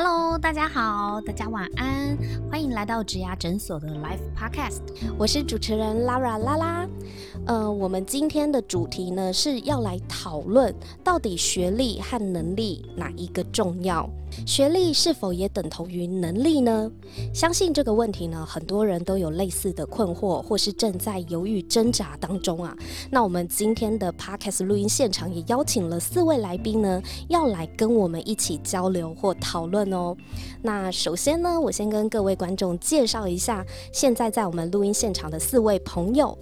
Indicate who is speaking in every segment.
Speaker 1: Hello，大家好，大家晚安，欢迎来到植牙诊所的 Life Podcast，我是主持人 Lara 拉拉。呃，我们今天的主题呢是要来讨论，到底学历和能力哪一个重要？学历是否也等同于能力呢？相信这个问题呢，很多人都有类似的困惑，或是正在犹豫挣扎当中啊。那我们今天的 Podcast 录音现场也邀请了四位来宾呢，要来跟我们一起交流或讨论哦。那首先呢，我先跟各位观众介绍一下，现在在我们录音现场的四位朋友。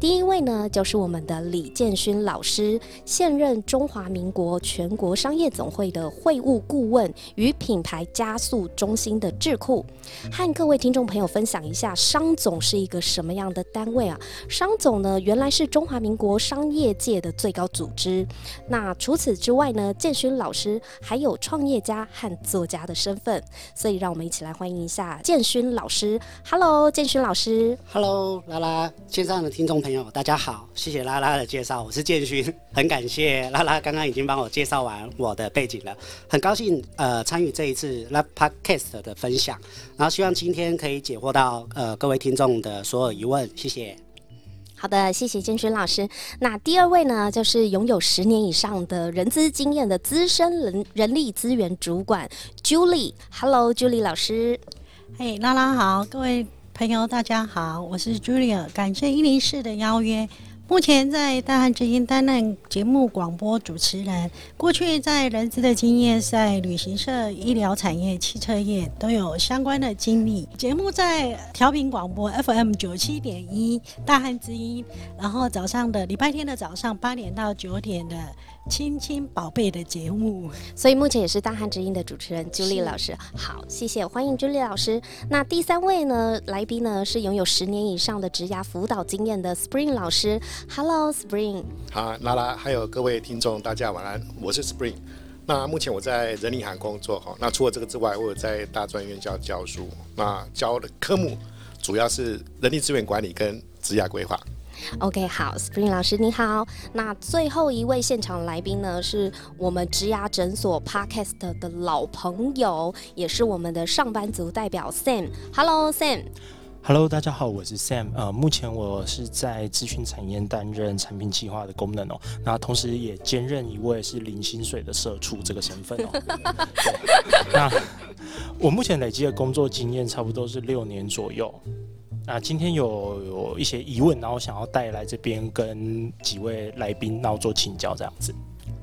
Speaker 1: 第一位呢，就是我们的李建勋老师，现任中华民国全国商业总会的会务顾问与品牌加速中心的智库，和各位听众朋友分享一下商总是一个什么样的单位啊？商总呢，原来是中华民国商业界的最高组织。那除此之外呢，建勋老师还有创业家和作家的身份，所以让我们一起来欢迎一下建勋老师。Hello，建勋老师。
Speaker 2: Hello，拉拉线上的听众。朋友，大家好，谢谢拉拉的介绍，我是建勋，很感谢拉拉刚刚已经帮我介绍完我的背景了，很高兴呃参与这一次 Love Podcast 的分享，然后希望今天可以解惑到呃各位听众的所有疑问，谢谢。
Speaker 1: 好的，谢谢建勋老师。那第二位呢，就是拥有十年以上的人资经验的资深人人力资源主管 Julie，Hello，Julie 老师。
Speaker 3: 嘿，拉拉好，各位。朋友，大家好，我是 Julia，感谢一零四的邀约。目前在大汉之音担任节目广播主持人，过去在人资的经验，在旅行社、医疗产业、汽车业都有相关的经历。节目在调频广播 FM 九七点一大汉之音，然后早上的礼拜天的早上八点到九点的。亲亲宝贝的节目，
Speaker 1: 所以目前也是大汉之音的主持人朱莉老师。好，谢谢，欢迎朱莉老师。那第三位呢，来宾呢是拥有十年以上的职涯辅导经验的 Spring 老师。Hello，Spring。
Speaker 4: 好，拉拉，还有各位听众，大家晚安，我是 Spring。那目前我在人力行工作哈。那除了这个之外，我有在大专院校教书。那教的科目主要是人力资源管理跟职涯规划。
Speaker 1: OK，好，Spring 老师你好。那最后一位现场来宾呢，是我们植牙诊所 Podcast 的老朋友，也是我们的上班族代表 Sam。Hello，Sam。
Speaker 5: Hello，大家好，我是 Sam。呃，目前我是在咨询产业担任产品计划的功能哦，那同时也兼任一位是零薪水的社畜这个身份哦。那我目前累积的工作经验差不多是六年左右。那今天有有一些疑问，然后想要带来这边跟几位来宾，然后做请教这样子。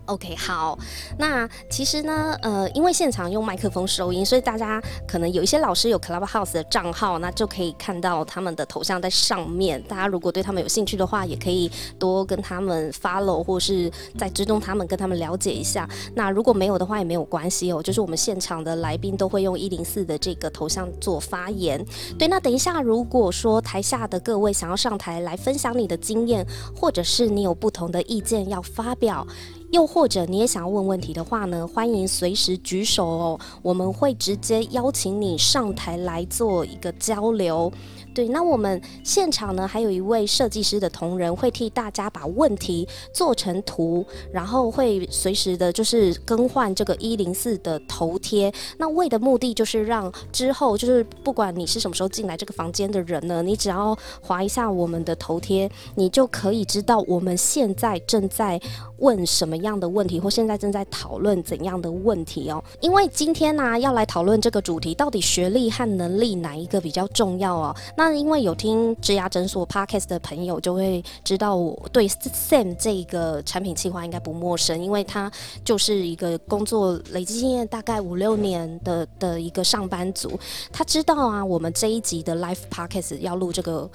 Speaker 1: OK，好，那其实呢，呃，因为现场用麦克风收音，所以大家可能有一些老师有 Clubhouse 的账号，那就可以看到他们的头像在上面。大家如果对他们有兴趣的话，也可以多跟他们 follow，或是在追踪他们，跟他们了解一下。那如果没有的话，也没有关系哦，就是我们现场的来宾都会用一零四的这个头像做发言。对，那等一下，如果说台下的各位想要上台来分享你的经验，或者是你有不同的意见要发表。又或者你也想要问问题的话呢，欢迎随时举手哦，我们会直接邀请你上台来做一个交流。对，那我们现场呢，还有一位设计师的同仁会替大家把问题做成图，然后会随时的，就是更换这个一零四的头贴。那为的目的就是让之后，就是不管你是什么时候进来这个房间的人呢，你只要划一下我们的头贴，你就可以知道我们现在正在问什么样的问题，或现在正在讨论怎样的问题哦。因为今天呢，要来讨论这个主题，到底学历和能力哪一个比较重要哦？那因为有听植牙诊所 podcast 的朋友就会知道，我对 Sam 这个产品计划应该不陌生，因为他就是一个工作累积经验大概五六年的的一个上班族。他知道啊，我们这一集的 Life podcast 要录这个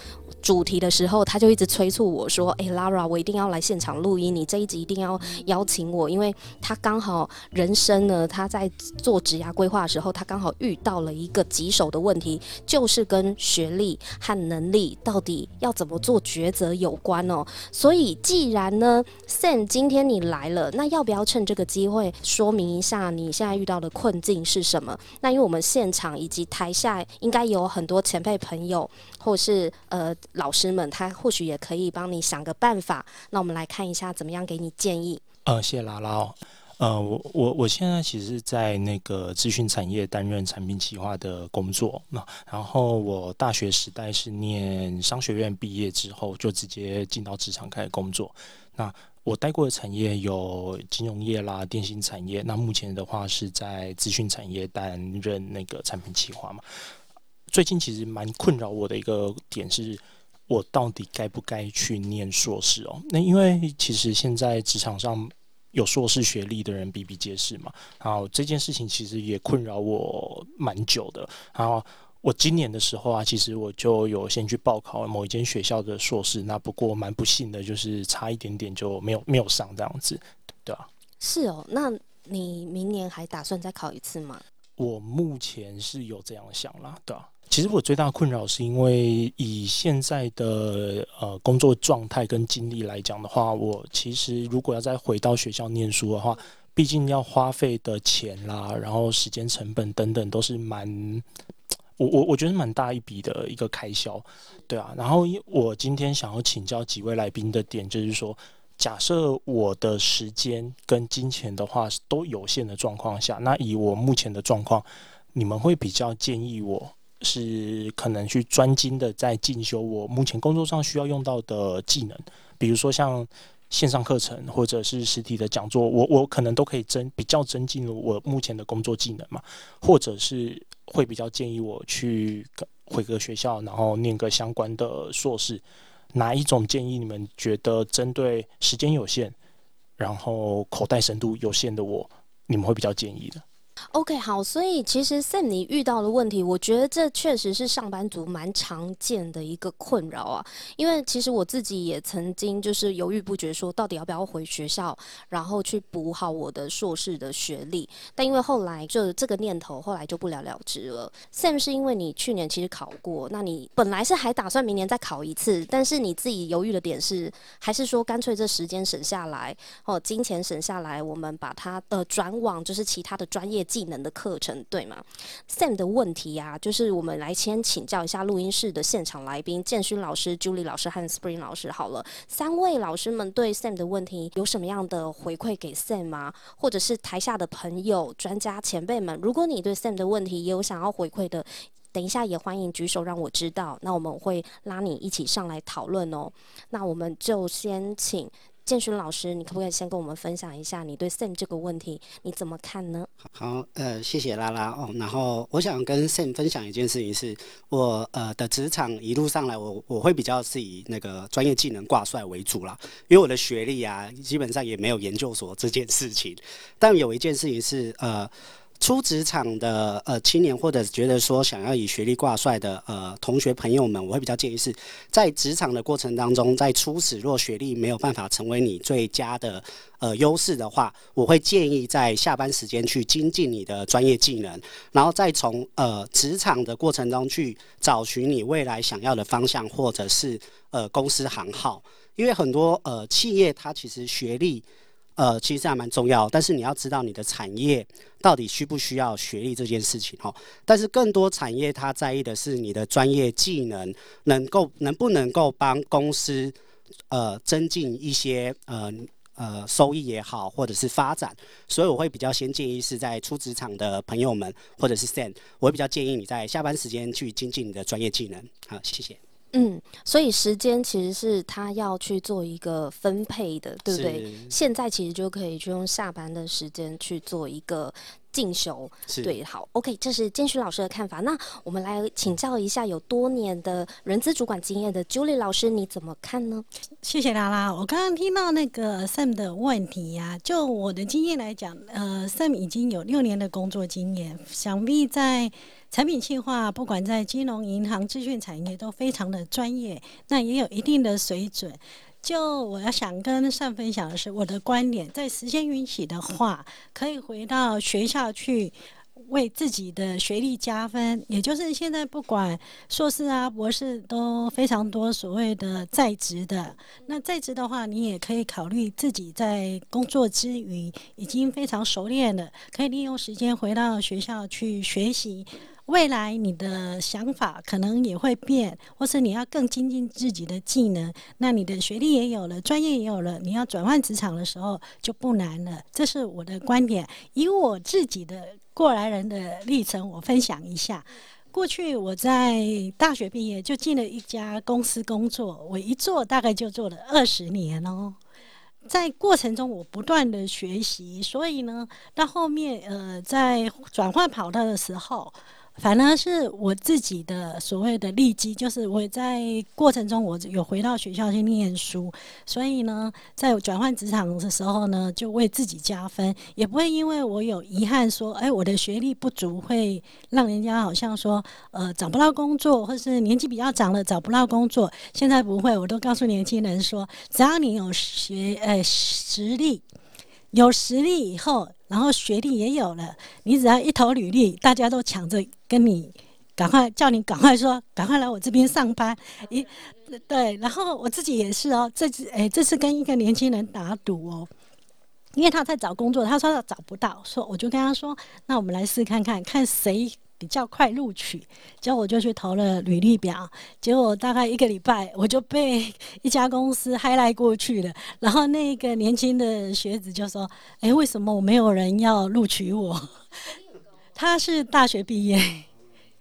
Speaker 1: 主题的时候，他就一直催促我说：“哎，Lara，我一定要来现场录音，你这一集一定要邀请我，因为他刚好人生呢，他在做职牙规划的时候，他刚好遇到了一个棘手的问题，就是跟学历。”和能力到底要怎么做抉择有关哦，所以既然呢，Sam 今天你来了，那要不要趁这个机会说明一下你现在遇到的困境是什么？那因为我们现场以及台下应该有很多前辈朋友或是呃老师们，他或许也可以帮你想个办法。那我们来看一下怎么样给你建议。
Speaker 5: 呃，谢谢拉拉。呃，我我我现在其实在那个资讯产业担任产品企划的工作。那然后我大学时代是念商学院毕业之后，就直接进到职场开始工作。那我待过的产业有金融业啦、电信产业。那目前的话是在资讯产业担任那个产品企划嘛。最近其实蛮困扰我的一个点是，我到底该不该去念硕士哦？那因为其实现在职场上。有硕士学历的人比比皆是嘛，然后这件事情其实也困扰我蛮久的。然后我今年的时候啊，其实我就有先去报考某一间学校的硕士，那不过蛮不幸的，就是差一点点就没有没有上这样子，对吧？
Speaker 1: 是哦，那你明年还打算再考一次吗？
Speaker 5: 我目前是有这样想啦，对吧？其实我最大困扰是因为以现在的呃工作状态跟经历来讲的话，我其实如果要再回到学校念书的话，毕竟要花费的钱啦，然后时间成本等等都是蛮，我我我觉得蛮大一笔的一个开销，对啊。然后我今天想要请教几位来宾的点，就是说，假设我的时间跟金钱的话都有限的状况下，那以我目前的状况，你们会比较建议我？是可能去专精的在进修我目前工作上需要用到的技能，比如说像线上课程或者是实体的讲座，我我可能都可以增比较增进我目前的工作技能嘛，或者是会比较建议我去回个学校，然后念个相关的硕士，哪一种建议你们觉得针对时间有限，然后口袋深度有限的我，你们会比较建议的？
Speaker 1: ？OK，好，所以其实 Sam 你遇到的问题，我觉得这确实是上班族蛮常见的一个困扰啊。因为其实我自己也曾经就是犹豫不决，说到底要不要回学校，然后去补好我的硕士的学历。但因为后来就这个念头，后来就不了了之了。Sam 是因为你去年其实考过，那你本来是还打算明年再考一次，但是你自己犹豫的点是，还是说干脆这时间省下来，哦，金钱省下来，我们把它呃转往就是其他的专业。技能的课程对吗？Sam 的问题呀，就是我们来先请教一下录音室的现场来宾建勋老师、Julie 老师和 Spring 老师。好了，三位老师们对 Sam 的问题有什么样的回馈给 Sam 吗？或者是台下的朋友、专家、前辈们，如果你对 Sam 的问题也有想要回馈的，等一下也欢迎举手让我知道，那我们会拉你一起上来讨论哦。那我们就先请。建勋老师，你可不可以先跟我们分享一下你对 Sam 这个问题你怎么看呢？
Speaker 2: 好，呃，谢谢拉拉哦。然后我想跟 Sam 分享一件事情，是我呃的职场一路上来，我我会比较是以那个专业技能挂帅为主啦，因为我的学历啊，基本上也没有研究所这件事情。但有一件事情是呃。初职场的呃青年，或者觉得说想要以学历挂帅的呃同学朋友们，我会比较建议是在职场的过程当中，在初始若学历没有办法成为你最佳的呃优势的话，我会建议在下班时间去精进你的专业技能，然后再从呃职场的过程中去找寻你未来想要的方向，或者是呃公司行号，因为很多呃企业它其实学历。呃，其实还蛮重要，但是你要知道你的产业到底需不需要学历这件事情哈。但是更多产业它在意的是你的专业技能能够能不能够帮公司呃增进一些呃呃收益也好，或者是发展。所以我会比较先建议是在出职场的朋友们，或者是 s e n 我会比较建议你在下班时间去精进你的专业技能。好，谢谢。
Speaker 1: 嗯，所以时间其实是他要去做一个分配的，对不对？现在其实就可以去用下班的时间去做一个进修，对，好，OK，这是建勋老师的看法。那我们来请教一下有多年的人资主管经验的 Julie 老师，你怎么看呢？
Speaker 3: 谢谢拉拉。我刚刚听到那个 Sam 的问题呀，就我的经验来讲，呃，Sam 已经有六年的工作经验，想必在。产品计划，不管在金融、银行、资讯产业都非常的专业，那也有一定的水准。就我要想跟上分享的是，我的观点，在时间允许的话，可以回到学校去为自己的学历加分。也就是现在不管硕士啊、博士都非常多所谓的在职的。那在职的话，你也可以考虑自己在工作之余已经非常熟练了，可以利用时间回到学校去学习。未来你的想法可能也会变，或是你要更精进自己的技能，那你的学历也有了，专业也有了，你要转换职场的时候就不难了。这是我的观点，以我自己的过来人的历程，我分享一下。过去我在大学毕业就进了一家公司工作，我一做大概就做了二十年哦。在过程中，我不断的学习，所以呢，到后面呃，在转换跑道的时候。反而是我自己的所谓的利基，就是我在过程中我有回到学校去念书，所以呢，在转换职场的时候呢，就为自己加分，也不会因为我有遗憾说，哎，我的学历不足，会让人家好像说，呃，找不到工作，或是年纪比较长了找不到工作。现在不会，我都告诉年轻人说，只要你有学，呃，实力。有实力以后，然后学历也有了，你只要一投履历，大家都抢着跟你赶快叫你赶快说，赶快来我这边上班。一对，然后我自己也是哦，这次哎，这次跟一个年轻人打赌哦，因为他在找工作，他说他找不到，说我就跟他说，那我们来试看看，看谁。比较快录取，结果我就去投了履历表，结果大概一个礼拜我就被一家公司 high 来过去了。然后那个年轻的学子就说：“哎，为什么我没有人要录取我？”他是大学毕业，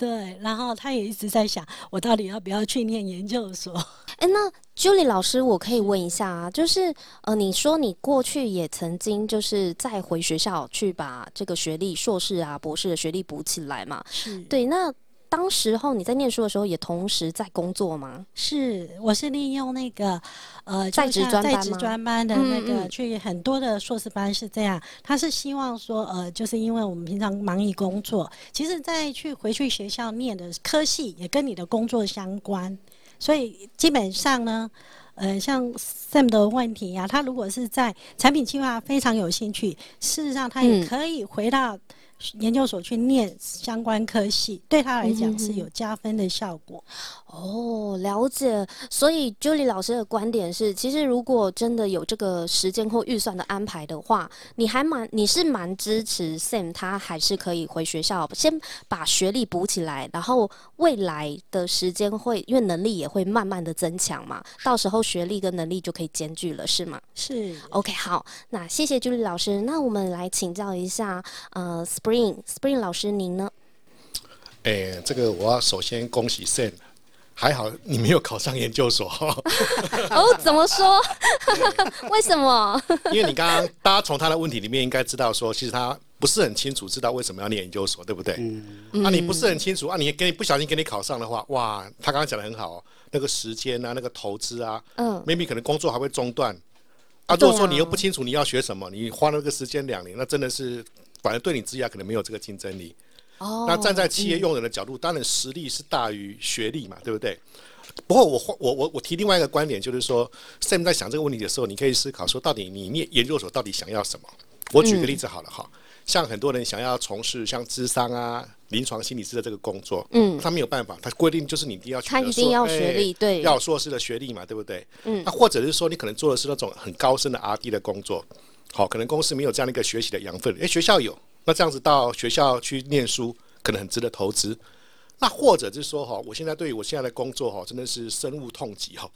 Speaker 3: 对，然后他也一直在想，我到底要不要去念研究所？
Speaker 1: 哎，那。Julie 老师，我可以问一下啊，就是呃，你说你过去也曾经就是再回学校去把这个学历、硕士啊、博士的学历补起来嘛？
Speaker 3: 是。
Speaker 1: 对，那当时候你在念书的时候，也同时在工作吗？
Speaker 3: 是，我是利用那个呃
Speaker 1: 在职专
Speaker 3: 在职专班的那个去很多的硕士班是这样，他是希望说呃，就是因为我们平常忙于工作，其实再去回去学校念的科系也跟你的工作相关。所以基本上呢，呃，像 Sam 的问题呀，他如果是在产品计划非常有兴趣，事实上他也可以回到。研究所去念相关科系，对他来讲是有加分的效果。
Speaker 1: 哦，了解。所以 Julie 老师的观点是，其实如果真的有这个时间或预算的安排的话，你还蛮你是蛮支持 Sam，他还是可以回学校先把学历补起来，然后未来的时间会因为能力也会慢慢的增强嘛，到时候学历跟能力就可以兼具了，是吗？
Speaker 3: 是。
Speaker 1: OK，好，那谢谢 Julie 老师。那我们来请教一下，呃，Spring。Spring 老师，您呢？
Speaker 4: 哎，这个我要首先恭喜 Sam，还好你没有考上研究所。
Speaker 1: 哦，怎么说？为什么？
Speaker 4: 因为你刚刚大家从他的问题里面应该知道，说其实他不是很清楚知道为什么要念研究所，对不对？嗯。啊，你不是很清楚啊？你给你不小心给你考上的话，哇，他刚刚讲的很好，那个时间啊，那个投资啊，嗯，maybe 可能工作还会中断。啊，如果说你又不清楚你要学什么，你花了个时间两年，那真的是。反而对你职业可能没有这个竞争力。哦。那站在企业用人的角度，当然实力是大于学历嘛，对不对？不过我我我我提另外一个观点，就是说，Sam 在想这个问题的时候，你可以思考说，到底你念研究所到底想要什么？我举个例子好了哈，像很多人想要从事像智商啊、临床心理师的这个工作，嗯，他没有办法，他规定就是你一定要
Speaker 1: 他一定要学历，对，
Speaker 4: 要硕士的学历嘛，对不对？嗯。那或者是说，你可能做的是那种很高深的 R&D 的工作。好，可能公司没有这样的一个学习的养分，诶，学校有，那这样子到学校去念书，可能很值得投资。那或者是说，哈，我现在对于我现在的工作，哈，真的是深恶痛疾，哈，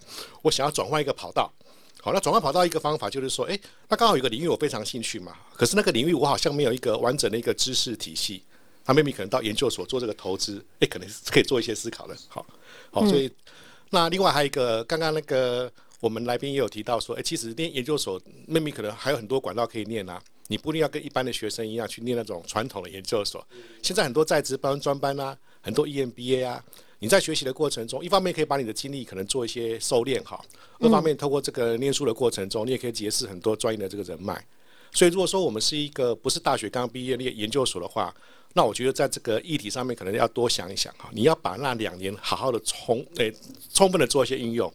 Speaker 4: 我想要转换一个跑道。好，那转换跑道一个方法就是说，诶，那刚好有个领域我非常兴趣嘛，可是那个领域我好像没有一个完整的一个知识体系，他 maybe 可能到研究所做这个投资，诶，可能是可以做一些思考的。好，好，所以那另外还有一个，刚刚那个。我们来宾也有提到说，哎，其实念研究所妹妹可能还有很多管道可以念啊，你不一定要跟一般的学生一样去念那种传统的研究所。现在很多在职班、专班啊，很多 EMBA 啊，你在学习的过程中，一方面可以把你的精力可能做一些收敛哈，二方面透过这个念书的过程中，你也可以结识很多专业的这个人脉。所以如果说我们是一个不是大学刚毕业念研究所的话，那我觉得在这个议题上面可能要多想一想哈，你要把那两年好好的充诶充分的做一些应用。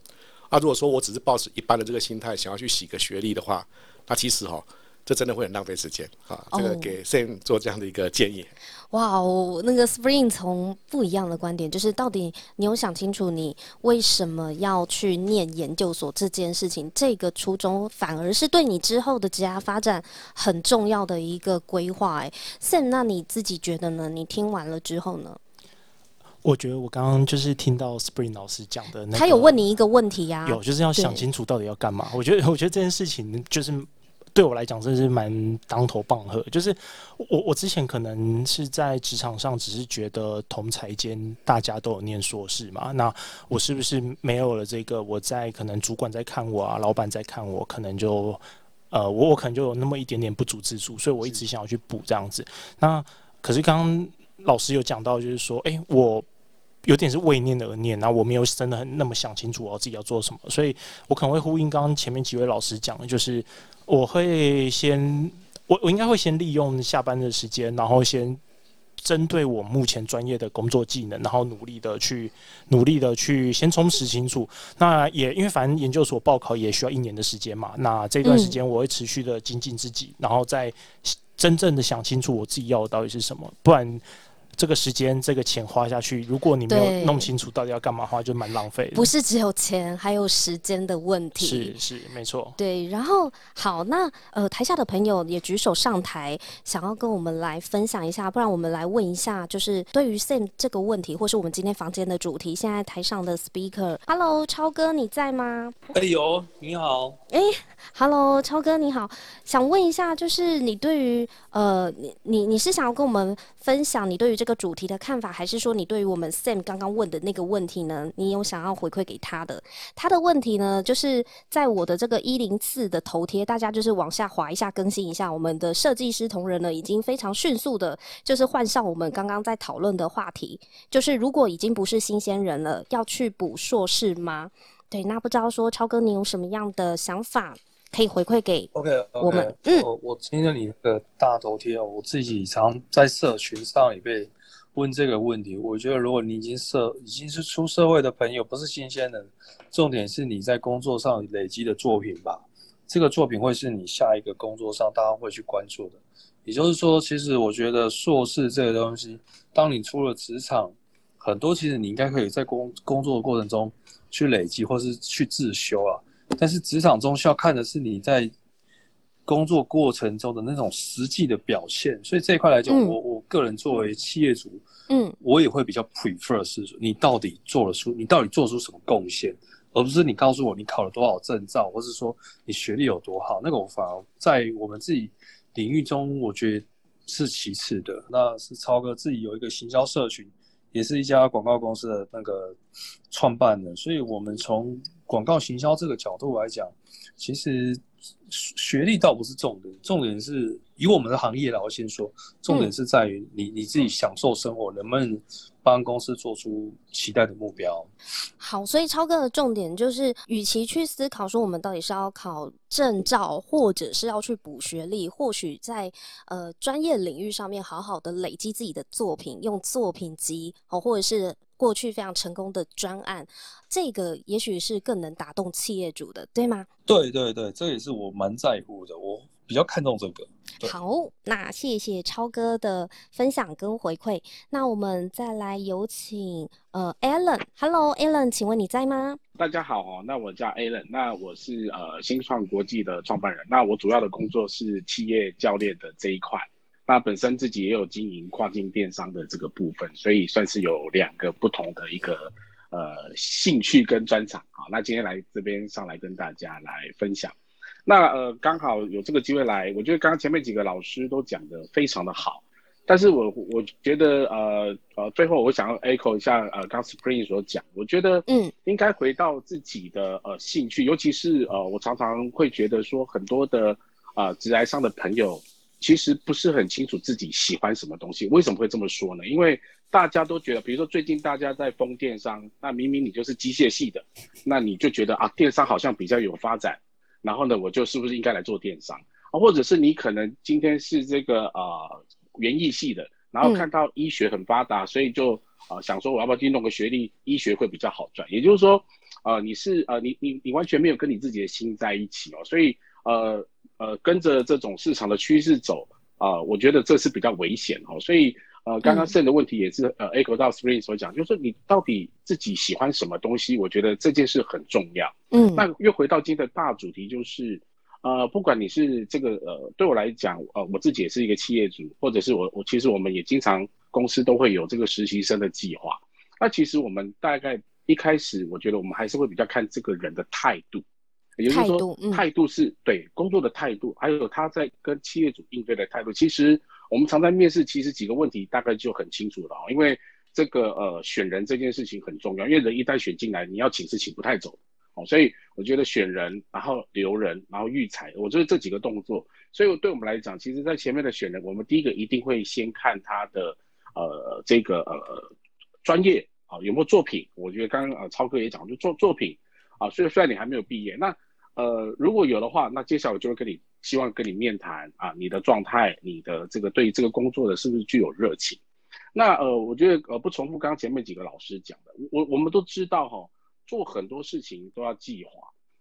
Speaker 4: 那如果说我只是抱持一般的这个心态，想要去洗个学历的话，那其实哈，这真的会很浪费时间啊。这个给 Sam 做这样的一个建议。
Speaker 1: 哇哦，那个 Spring 从不一样的观点，就是到底你有想清楚你为什么要去念研究所这件事情，这个初衷反而是对你之后的职业发展很重要的一个规划。哎，Sam，那你自己觉得呢？你听完了之后呢？
Speaker 5: 我觉得我刚刚就是听到 Spring 老师讲的那个，
Speaker 1: 他有问你一个问题呀、
Speaker 5: 有就是要想清楚到底要干嘛。我觉得，我觉得这件事情就是对我来讲，真的是蛮当头棒喝。就是我我之前可能是在职场上，只是觉得同才间大家都有念硕士嘛，那我是不是没有了这个？我在可能主管在看我啊，老板在看我，可能就呃，我我可能就有那么一点点不足之处，所以我一直想要去补这样子。那可是刚刚老师有讲到，就是说，诶，我有点是为念而念，然后我没有真的很那么想清楚我自己要做什么，所以我可能会呼应刚刚前面几位老师讲的，就是我会先，我我应该会先利用下班的时间，然后先针对我目前专业的工作技能，然后努力的去努力的去先充实清楚。那也因为反正研究所报考也需要一年的时间嘛，那这段时间我会持续的精进自己，然后再真正的想清楚我自己要的到底是什么，不然。这个时间、这个钱花下去，如果你没有弄清楚到底要干嘛的话，就蛮浪费的。
Speaker 1: 不是只有钱，还有时间的问题。
Speaker 5: 是是没错。
Speaker 1: 对，然后好，那呃，台下的朋友也举手上台，想要跟我们来分享一下，不然我们来问一下，就是对于 Sam 这个问题，或是我们今天房间的主题，现在台上的 Speaker，Hello，超哥你在吗
Speaker 6: 哎呦，你好
Speaker 1: ，？Hello，超哥你好，想问一下，就是你对于呃，你你你是想要跟我们分享你对于这个主题的看法，还是说你对于我们 Sam 刚刚问的那个问题呢，你有想要回馈给他的？他的问题呢，就是在我的这个一零四的头贴，大家就是往下滑一下，更新一下。我们的设计师同仁呢，已经非常迅速的，就是换上我们刚刚在讨论的话题，就是如果已经不是新鲜人了，要去补硕士吗？对，那不知道说超哥你有什么样的想法可以回馈给
Speaker 6: OK，,
Speaker 1: 我们嗯
Speaker 6: 我我听了你那个大头贴哦，我自己常在社群上也被问这个问题。我觉得如果你已经社已经是出社会的朋友，不是新鲜人，重点是你在工作上累积的作品吧。这个作品会是你下一个工作上大家会去关注的。也就是说，其实我觉得硕士这个东西，当你出了职场，很多其实你应该可以在工工作的过程中去累积，或是去自修啊。但是职场中需要看的是你在工作过程中的那种实际的表现，所以这一块来讲，
Speaker 1: 嗯
Speaker 6: 我我个人作为企业主，
Speaker 1: 嗯
Speaker 6: 我也会比较 prefer 是你到底做了出，你到底做出什么贡献，而不是你告诉我你考了多少证照，或是说你学历有多好，那个我反而在我们自己领域中，我觉得是其次的。那是超哥自己有一个行销社群，也是一家广告公司的那个创办人，所以我们从广告行销这个角度来讲，其实学历倒不是重点，重点是以我们的行业来，我先说，重点是在于你你自己享受生活，能不能帮公司做出期待的目标。
Speaker 1: 好，所以超哥的重点就是，与其去思考说我们到底是要考证照，或者是要去补学历，或许在呃专业领域上面好好的累积自己的作品，用作品集哦，或者是过去非常成功的专案，这个也许是更能打动企业主的，对吗？
Speaker 6: 对对对，这也是我蛮在乎的，我比较看重这个。
Speaker 1: 好，那谢谢超哥的分享跟回馈。那我们再来有请呃 Alan，Hello Alan，请问你在吗？
Speaker 7: 大家好哦，那我叫 Alan，那我是呃新创国际的创办人，那我主要的工作是企业教练的这一块，那本身自己也有经营跨境电商的这个部分，所以算是有两个不同的一个呃兴趣跟专长。好，那今天来这边上来跟大家来分享。那呃刚好有这个机会来，我觉得刚刚前面几个老师都讲的非常的好。但是我我觉得呃呃，最后我想要 echo 一下呃，刚 Spring 所讲，我觉得
Speaker 1: 嗯
Speaker 7: 应该回到自己的呃兴趣，尤其是呃，我常常会觉得说很多的呃直来上的朋友其实不是很清楚自己喜欢什么东西。为什么会这么说呢？因为大家都觉得，比如说最近大家在封电商，那明明你就是机械系的，那你就觉得啊，电商好像比较有发展，然后呢，我就是不是应该来做电商啊？或者是你可能今天是这个呃园艺系的，然后看到医学很发达，所以就呃想说我要不要去弄个学历，医学会比较好赚。也就是说，呃，你是呃你你你完全没有跟你自己的心在一起哦，所以呃呃跟着这种市场的趋势走啊、呃我觉得这是比较危险哦。所以呃刚刚剩的问题也是呃 echo 到 Spring 所讲，就是说你到底自己喜欢什么东西？我觉得这件事很重要。
Speaker 1: 嗯
Speaker 7: 那又回到今天的大主题，就是呃，不管你是这个呃，对我来讲，呃，我自己也是一个企业主，或者是我我其实我们也经常公司都会有这个实习生的计划。那其实我们大概一开始，我觉得我们还是会比较看这个人的态度，也就是说
Speaker 1: 态度，嗯
Speaker 7: 态度是对工作的态度，还有他在跟企业主应对的态度。其实我们常在面试，其实几个问题大概就很清楚了哦，因为这个呃选人这件事情很重要，因为人一旦选进来，你要请是请不太走哦，所以我觉得选人，然后留人，然后育才，我觉得这几个动作，所以对我们来讲，其实在前面的选人，我们第一个一定会先看他的呃这个呃专业啊有没有作品，我觉得刚刚呃超哥也讲，就作作品。啊，虽然虽然你还没有毕业，那呃如果有的话，那接下来我就会跟你希望跟你面谈啊，你的状态，你的这个对这个工作的是不是具有热情？那呃，我觉得呃不重复刚刚前面几个老师讲的，我我们都知道哈、做很多事情都要计划。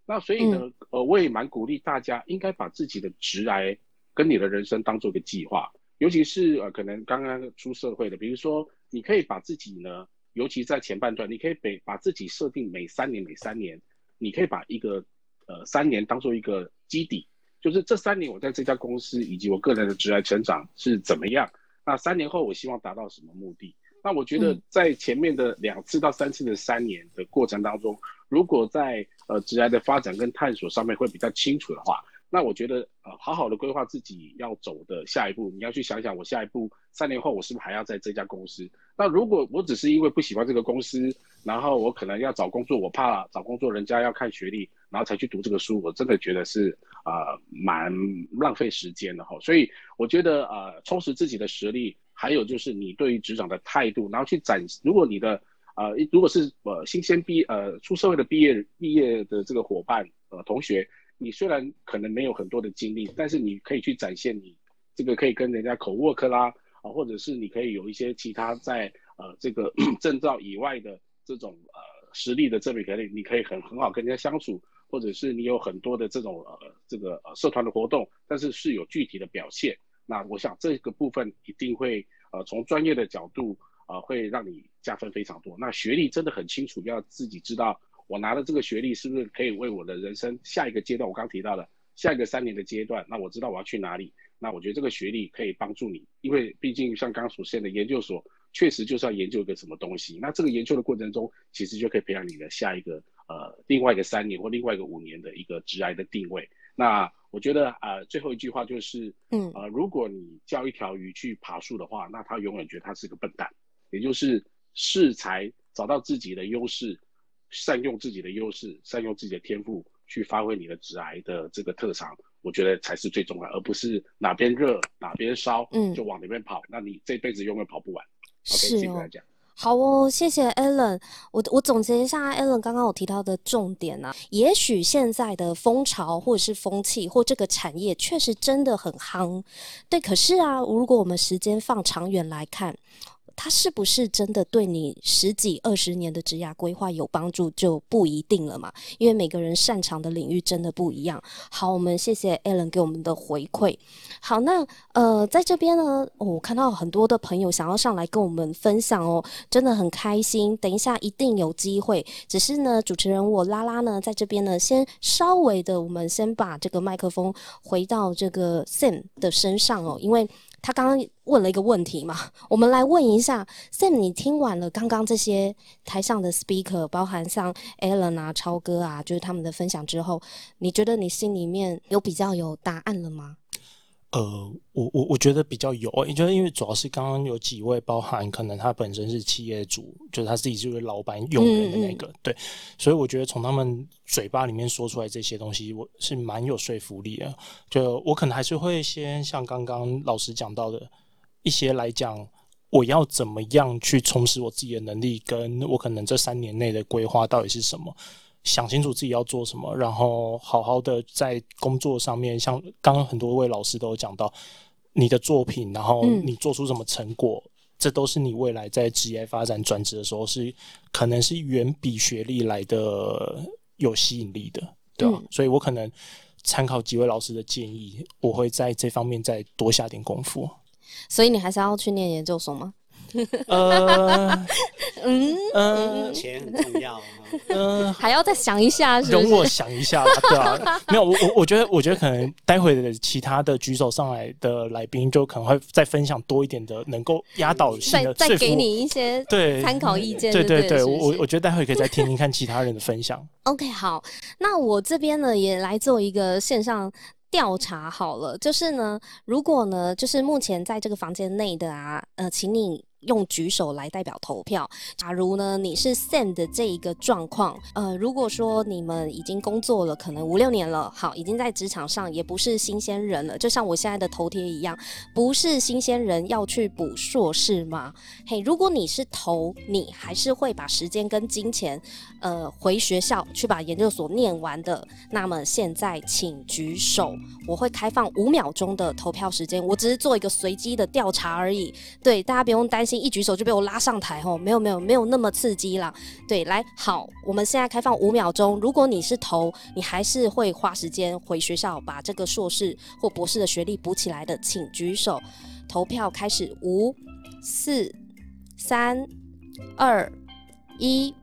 Speaker 7: 那所以呢，呃，我也蛮鼓励大家应该把自己的职来跟你的人生当做一个计划，尤其是呃可能刚刚出社会的，比如说你可以把自己呢，尤其在前半段，你可以每把自己设定每三年每三年，你可以把一个呃三年当做一个基底，就是这三年我在这家公司以及我个人的职业成长是怎么样。那三年后我希望达到什么目的？那我觉得
Speaker 1: 嗯
Speaker 7: 在前面的两次到三次的三年的过程当中，如果在呃职涯的发展跟探索上面会比较清楚的话，那我觉得呃好好的规划自己要走的下一步，你要去想想我下一步三年后我是不是还要在这家公司？那如果我只是因为不喜欢这个公司，然后我可能要找工作，我怕找工作人家要看学历，然后才去读这个书，我真的觉得是呃蛮浪费时间的哈。所以我觉得呃充实自己的实力，还有就是你对于职场的态度，然后去展，如果你的呃如果是呃新鲜毕呃出社会的毕业毕业的这个伙伴呃同学，你虽然可能没有很多的经历，但是你可以去展现你这个可以跟人家口 work 啦。啊，或者是你可以有一些其他在呃这个 证照以外的这种呃实力的证明，可以你可以很很好跟人家相处，或者是你有很多的这种呃这个呃社团的活动，但是是有具体的表现。那我想这个部分一定会呃从专业的角度呃会让你加分非常多。那学历真的很清楚，要自己知道我拿的这个学历是不是可以为我的人生下一个阶段，我刚提到的下一个三年的阶段，那我知道我要去哪里。那我觉得这个学历可以帮助你，因为毕竟像刚所说的研究所，确实就是要研究一个什么东西。那这个研究的过程中，其实就可以培养你的下一个呃另外一个三年或另外一个五年的一个职涯的定位。那我觉得呃最后一句话就是，
Speaker 1: 嗯
Speaker 7: 呃如果你叫一条鱼去爬树的话，那它永远觉得它是个笨蛋。也就是适才找到自己的优势，善用自己的优势，善用自己的天赋去发挥你的职癌的这个特长，我觉得才是最重要，而不是哪边热哪边烧，
Speaker 1: 嗯
Speaker 7: 就往哪边跑，那你这辈子永远跑不完。OK，
Speaker 1: 是哦
Speaker 7: 谢谢大。家。
Speaker 1: 好哦，谢谢 Alan。我我总结一下 Alan 刚刚我提到的重点啊，也许现在的风潮或者是风气或这个产业确实真的很夯，对。可是啊，如果我们时间放长远来看，它是不是真的对你十几二十年的职涯规划有帮助，就不一定了嘛？因为每个人擅长的领域真的不一样。好，我们谢谢 Alan 给我们的回馈。好，那呃，在这边呢、我看到很多的朋友想要上来跟我们分享哦，真的很开心。等一下一定有机会，只是呢，主持人我拉拉呢，在这边呢，先稍微的，我们先把这个麦克风回到这个 Sam 的身上哦，因为。他刚刚问了一个问题嘛，我们来问一下 Sam，你听完了刚刚这些台上的 speaker，包含像 Alan 啊、超哥啊，就是他们的分享之后，你觉得你心里面有比较有答案了吗？
Speaker 5: 呃，我我我觉得比较有，也就是因为主要是刚刚有几位包含可能他本身是企业主，就是他自己就是老板用人的那个，对，所以我觉得从他们嘴巴里面说出来这些东西，我是蛮有说服力的。就我可能还是会先像刚刚老师讲到的一些来讲，我要怎么样去充实我自己的能力，跟我可能这三年内的规划到底是什么。想清楚自己要做什么，然后好好的在工作上面，像刚刚很多位老师都有讲到你的作品，然后
Speaker 1: 嗯
Speaker 5: 你做出什么成果，这都是你未来在职业发展转职的时候是可能是远比学历来的有吸引力的，对吧、
Speaker 1: 嗯
Speaker 5: 所以我可能参考几位老师的建议，我会在这方面再多下点功夫。
Speaker 1: 所以你还是要去念研究所吗？
Speaker 5: 呃，
Speaker 1: 嗯，
Speaker 5: 嗯，
Speaker 2: 钱很重要啊。
Speaker 5: 呃，
Speaker 1: 还要再想一下，是不
Speaker 5: 容我？想一下吧，对啊，没有，我我我觉得，我觉得可能待会的其他的举手上来的来宾，就可能会再分享多一点的，能够压倒性
Speaker 1: 再
Speaker 5: 的。
Speaker 1: 再给你一些
Speaker 5: 对
Speaker 1: 参考意见，
Speaker 5: 对对对，
Speaker 1: 对是是
Speaker 5: 我我我觉得待会可以再听听看其他人的分享。
Speaker 1: OK，好，那我这边呢也来做一个线上调查好了，就是呢，如果呢，就是目前在这个房间内的啊，呃，请你。用举手来代表投票。假如呢你是 Sam 的这一个状况，呃，如果说你们已经工作了可能五六年了，好，已经在职场上也不是新鲜人了，就像我现在的头贴一样，不是新鲜人要去补硕士吗？嘿，如果你是投，你还是会把时间跟金钱呃回学校去把研究所念完的，那么现在请举手，我会开放五秒钟的投票时间，我只是做一个随机的调查而已。对，大家不用担心一举手就被我拉上台吼，没有没有没有那么刺激啦。对，来好，我们现在开放五秒钟，如果你是投，你还是会花时间回学校把这个硕士或博士的学历补起来的，请举手。投票开始，五、四、三、二、一。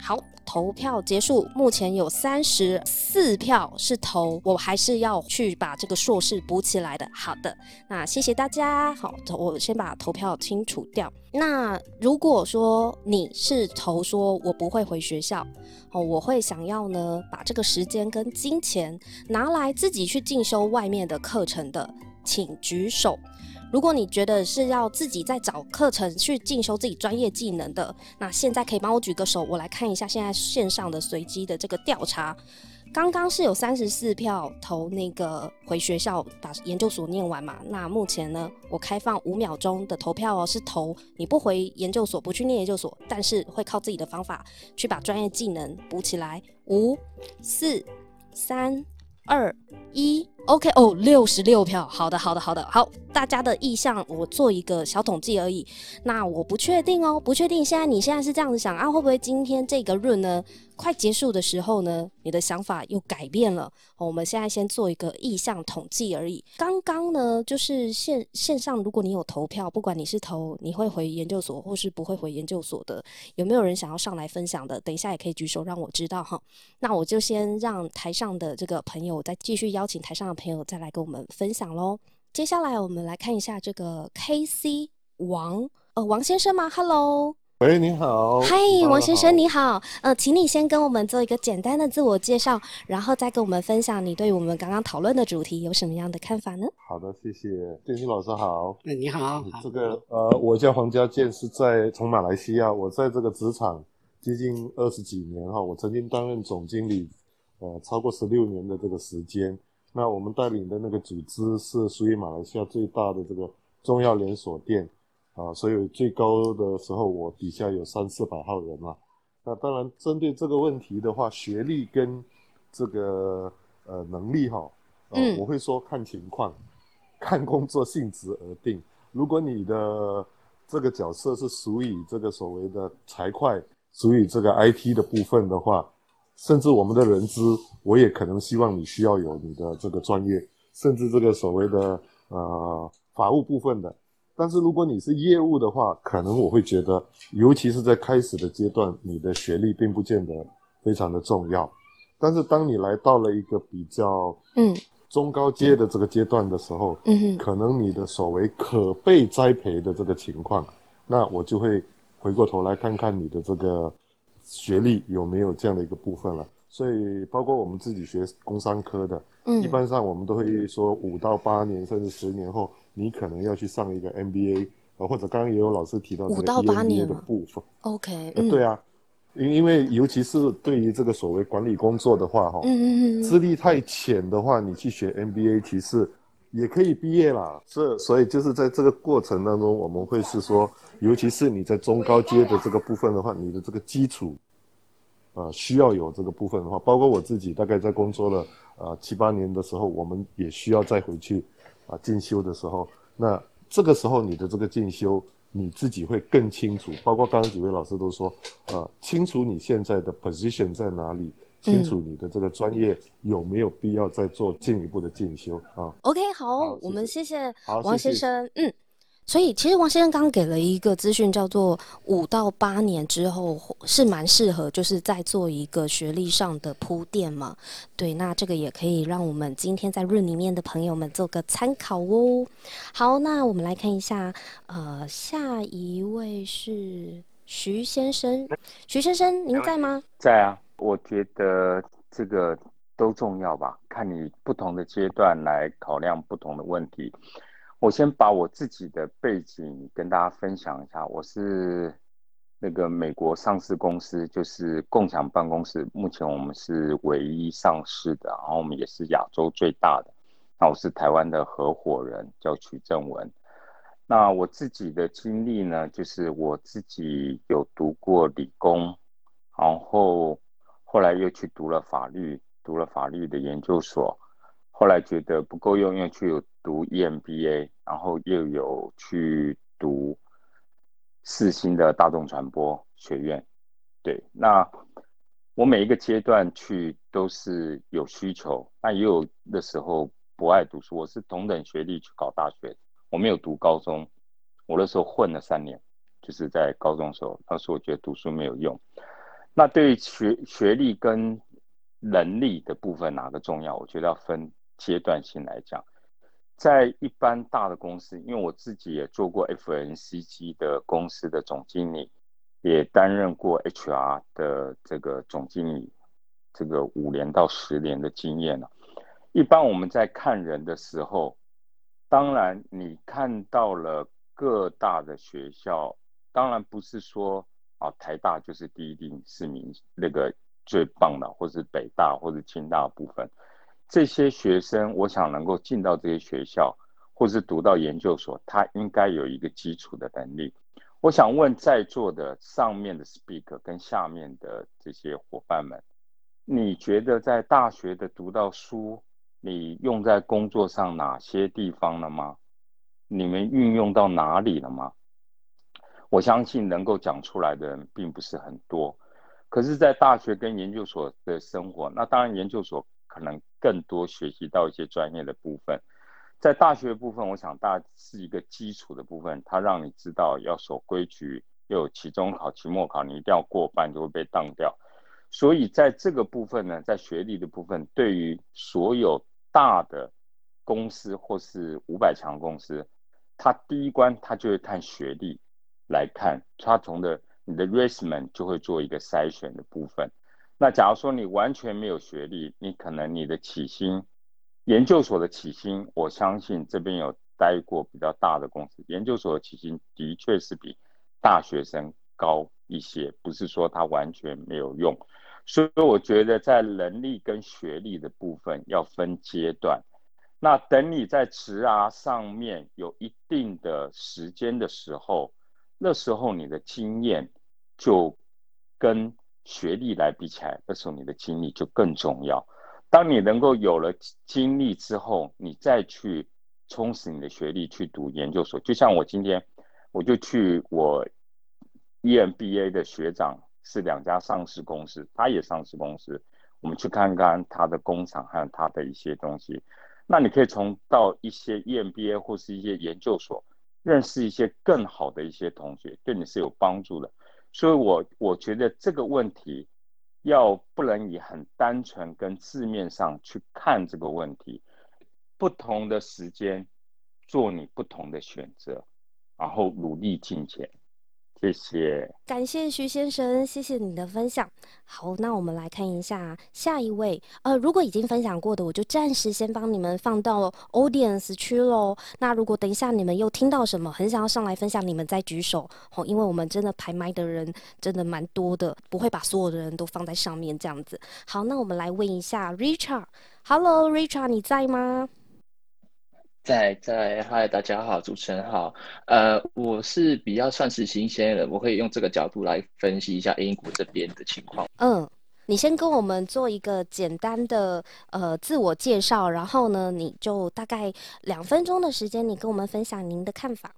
Speaker 1: 好，投票结束，目前有三十四票是投，我还是要去把这个硕士补起来的。好的，那谢谢大家。好，我先把投票清除掉。那如果说你是投说我不会回学校，哦，我会想要呢把这个时间跟金钱拿来自己去进修外面的课程的，请举手。如果你觉得是要自己在找课程去进修自己专业技能的，那现在可以帮我举个手，我来看一下现在线上的随机的这个调查。刚刚是有三十四票投那个回学校把研究所念完嘛？那目前呢，我开放五秒钟的投票哦，是投你不回研究所，不去念研究所，但是会靠自己的方法去把专业技能补起来。五、四、三、二、一，OK 哦，六十六票，好的，好的，好的，好，大家的意向我做一个小统计而已。那我不确定哦，不确定。现在你现在是这样子想啊，会不会今天这个润呢，快结束的时候呢，你的想法又改变了？我们现在先做一个意向统计而已。刚刚呢，就是线线上，如果你有投票，不管你是投你会回研究所或是不会回研究所的，有没有人想要上来分享的？等一下也可以举手让我知道哈。那我就先让台上的这个朋友再继续邀请台上的朋友再来跟我们分享喽。接下来我们来看一下这个 K C 王，呃，王先生吗？Hello，
Speaker 8: 喂，你好。
Speaker 1: 嗨，王先生你好，呃，请你先跟我们做一个简单的自我介绍，然后再跟我们分享你对我们刚刚讨论的主题有什么样的看法呢？
Speaker 8: 好的，谢谢建新老师好。
Speaker 2: 嗯，你好，好
Speaker 8: 这个呃，我叫黄家健，是在从马来西亚，我在这个职场接近二十几年哈，我曾经担任总经理，呃，超过十六年的这个时间。那我们带领的那个组织是属于马来西亚最大的这个中药连锁店啊，所以最高的时候我底下有三四百号人嘛。那当然，针对这个问题的话，学历跟这个呃能力哈，呃
Speaker 1: 嗯
Speaker 8: 我会说看情况，看工作性质而定。如果你的这个角色是属于这个所谓的财会，属于这个 IT 的部分的话，甚至我们的人资，我也可能希望你需要有你的这个专业，甚至这个所谓的呃法务部分的。但是如果你是业务的话，可能我会觉得，尤其是在开始的阶段，你的学历并不见得非常的重要。但是当你来到了一个比较
Speaker 1: 嗯
Speaker 8: 中高阶的这个阶段的时候，
Speaker 1: 嗯哼，
Speaker 8: 可能你的所谓可被栽培的这个情况，那我就会回过头来看看你的这个学历有没有这样的一个部分了。所以，包括我们自己学工商科的，
Speaker 1: 嗯
Speaker 8: 一般上我们都会说五到八年甚至十年后，你可能要去上一个 MBA 呃，或者刚刚也有老师提到这个
Speaker 1: 五到八
Speaker 8: EMBA
Speaker 1: 年吗
Speaker 8: 的部分。
Speaker 1: ，OK，
Speaker 8: 对啊，因因为尤其是对于这个所谓管理工作的话，哈、
Speaker 1: 嗯嗯嗯
Speaker 8: 资历太浅的话，你去学 MBA 其实也可以毕业啦。这所以就是在这个过程当中，我们会是说，尤其是你在中高阶的这个部分的话，你的这个基础，呃，需要有这个部分的话，包括我自己大概在工作了呃七八年的时候，我们也需要再回去啊、进修的时候，那这个时候你的这个进修。你自己会更清楚，包括刚刚几位老师都说，呃，清楚你现在的 position 在哪里，清楚你的这个专业有没有必要再做进一步的进修啊
Speaker 1: ？，OK，好
Speaker 8: 好，
Speaker 1: 我们谢谢
Speaker 8: 好
Speaker 1: 王
Speaker 8: 谢谢
Speaker 1: 先生，嗯。所以其实王先生刚刚给了一个资讯，叫做五到八年之后是蛮适合，就是在做一个学历上的铺垫嘛。对，那这个也可以让我们今天在润里面的朋友们做个参考哦。好，那我们来看一下，呃，下一位是徐先生，徐先生您在吗？
Speaker 9: 在啊，我觉得这个都重要吧，看你不同的阶段来考量不同的问题。我先把我自己的背景跟大家分享一下。我是那个美国上市公司，就是共享办公室，目前我们是唯一上市的，然后我们也是亚洲最大的。那我是台湾的合伙人，叫曲正文。那我自己的经历呢，就是我自己有读过理工，然后后来又去读了法律，读了法律的研究所。后来觉得不够用，又去读 EMBA，然后又有去读四星的大众传播学院。对，那我每一个阶段去都是有需求，那也有的时候不爱读书。我是同等学历去搞大学，我没有读高中，我那时候混了三年，就是在高中时候，当时我觉得读书没有用。那对于学学历跟能力的部分哪个重要？我觉得要分。阶段性来讲，在一般大的公司，因为我自己也做过 FNCG 的公司的总经理，也担任过 HR 的这个总经理，这个五年到十年的经验了。一般我们在看人的时候，当然你看到了各大的学校，当然不是说啊台大就是第一定是名那个最棒的，或是北大或者清大部分。这些学生，我想能够进到这些学校，或是读到研究所，他应该有一个基础的能力。我想问在座的上面的 speaker 跟下面的这些伙伴们，你觉得在大学的读到书，你用在工作上哪些地方了吗？你们运用到哪里了吗？我相信能够讲出来的人并不是很多。可是，在大学跟研究所的生活，那当然研究所。可能更多学习到一些专业的部分，在大学部分，我想大是一个基础的部分，它让你知道要守规矩，又有期中考、期末考，你一定要过半就会被当掉。所以在这个部分呢，在学历的部分，对于所有大的公司或是五百强公司，它第一关它就会看学历来看，他从的你的 resume 就会做一个筛选的部分。那假如说你完全没有学历，你可能你的起薪，研究所的起薪，我相信这边有待过比较大的公司，研究所的起薪的确是比大学生高一些，不是说它完全没有用。所以我觉得在能力跟学历的部分要分阶段。那等你在职涯上面有一定的时间的时候，那时候你的经验就跟。学历来比起来，那时候你的经历就更重要。当你能够有了经历之后，你再去充实你的学历，去读研究所。就像我今天，我就去我 EMBA 的学长是两家上市公司，他也上市公司，我们去看看他的工厂还有他的一些东西。那你可以从到一些 EMBA 或是一些研究所，认识一些更好的一些同学，对你是有帮助的。所以，我我觉得这个问题要不能以很单纯跟字面上去看这个问题，不同的时间做你不同的选择，然后努力进前。谢谢，
Speaker 1: 感谢徐先生，谢谢你的分享。好，那我们来看一下下一位。呃，如果已经分享过的，我就暂时先帮你们放到 audience 区喽。那如果等一下你们又听到什么，很想要上来分享，你们再举手哦。因为我们真的排麦的人真的蛮多的，不会把所有的人都放在上面这样子。好，那我们来问一下 Richard。Hello，Richard，你在吗？
Speaker 10: 在在，嗨，大家好，主持人好，呃，我是比较算是新鲜人，我可以用这个角度来分析一下英国这边的情况。
Speaker 1: 嗯，你先跟我们做一个简单的呃自我介绍，然后呢，你就大概两分钟的时间，你跟我们分享您的看法。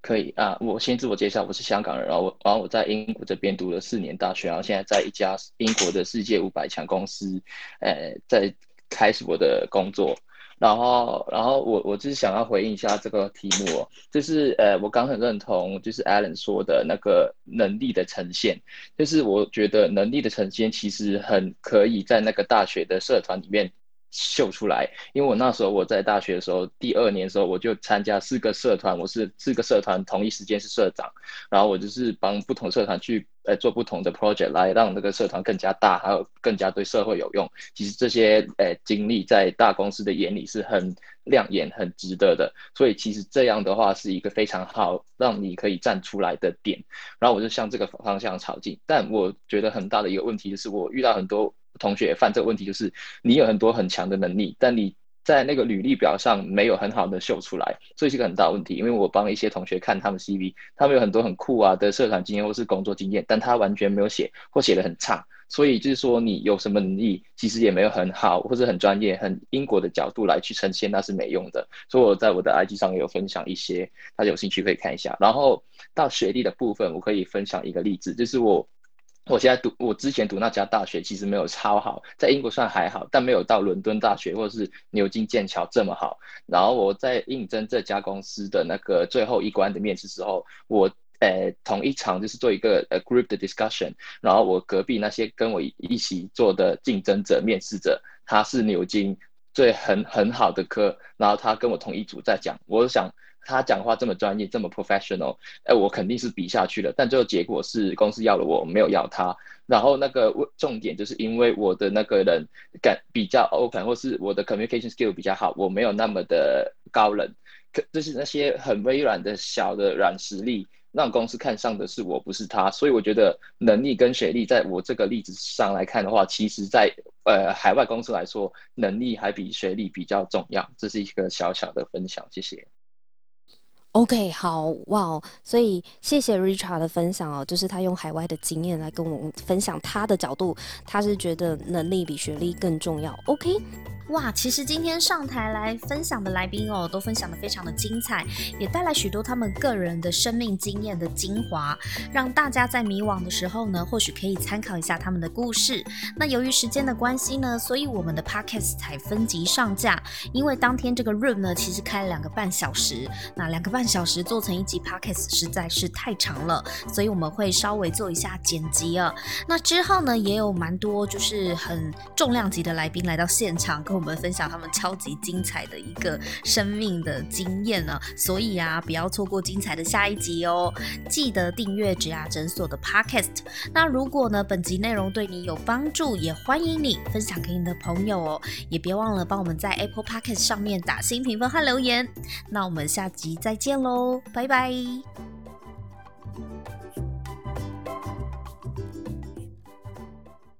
Speaker 10: 可以啊，我先自我介绍，我是香港人，然后然后我在英国这边读了四年大学，然后现在在一家英国的世界五百强公司，呃，在开始我的工作。然后，然后我我就是想要回应一下这个题目哦，就是呃，我刚很认同就是 Alan 说的那个能力的呈现，就是我觉得能力的呈现其实很可以在那个大学的社团里面。秀出来，因为我那时候我在大学的时候，第二年的时候我就参加四个社团，我是四个社团同一时间是社长，然后我就是帮不同社团去呃做不同的 project，来让那个社团更加大，还有更加对社会有用。其实这些呃经历在大公司的眼里是很亮眼、很值得的，所以其实这样的话是一个非常好让你可以站出来的点。然后我就向这个方向朝进，但我觉得很大的一个问题就是我遇到很多。同学犯这个问题，就是你有很多很强的能力，但你在那个履历表上没有很好的秀出来，所以是个很大问题。因为我帮一些同学看他们 CV，他们有很多很酷啊的社团经验或是工作经验，但他完全没有写或写的很差。所以就是说，你有什么能力，其实也没有很好或者很专业、很英国的角度来去呈现，那是没用的。所以我在我的 IG 上有分享一些，大家有兴趣可以看一下。然后到学历的部分，我可以分享一个例子，就是我。我现在读，我之前读那家大学其实没有超好，在英国算还好，但没有到伦敦大学或者是牛津、剑桥这么好。然后我在应征这家公司的那个最后一关的面试时候，我呃同一场就是做一个呃 group 的 discussion，然后我隔壁那些跟我一起做的竞争者、面试者，他是牛津最很很好的科，然后他跟我同一组在讲，我想。他讲话这么专业，这么 professional，哎，我肯定是比下去了。但最后结果是公司要了我，没有要他。然后那个重点就是因为我的那个人感比较 open，或是我的 communication skill 比较好，我没有那么的高冷。可就是那些很微软的小的软实力，让公司看上的是我，不是他。所以我觉得能力跟学历，在我这个例子上来看的话，其实在呃海外公司来说，能力还比学历比较重要。这是一个小小的分享，谢谢。
Speaker 11: OK，好哇，所以谢谢 Richard 的分享哦，就是他用海外的经验来跟我们分享他的角度，他是觉得能力比学历更重要。OK。哇，其实今天上台来分享的来宾哦，都分享的非常的精彩，也带来许多他们个人的生命经验的精华，让大家在迷惘的时候呢，或许可以参考一下他们的故事。那由于时间的关系呢，所以我们的 podcast 才分级上架，因为当天这个 room 呢，其实开了两个半小时，那两个半小时做成一集 podcast 实在是太长了，所以我们会稍微做一下剪辑啊。那之后呢，也有蛮多就是很重量级的来宾来到现场。我们分享他们超级精彩的一个生命的经验呢，所以啊，不要错过精彩的下一集哦！记得订阅植牙诊所的 Podcast。那如果呢，本集内容对你有帮助，也欢迎你分享给你的朋友哦。也别忘了帮我们在 Apple Podcast 上面打新评分和留言。那我们下集再见喽，拜拜。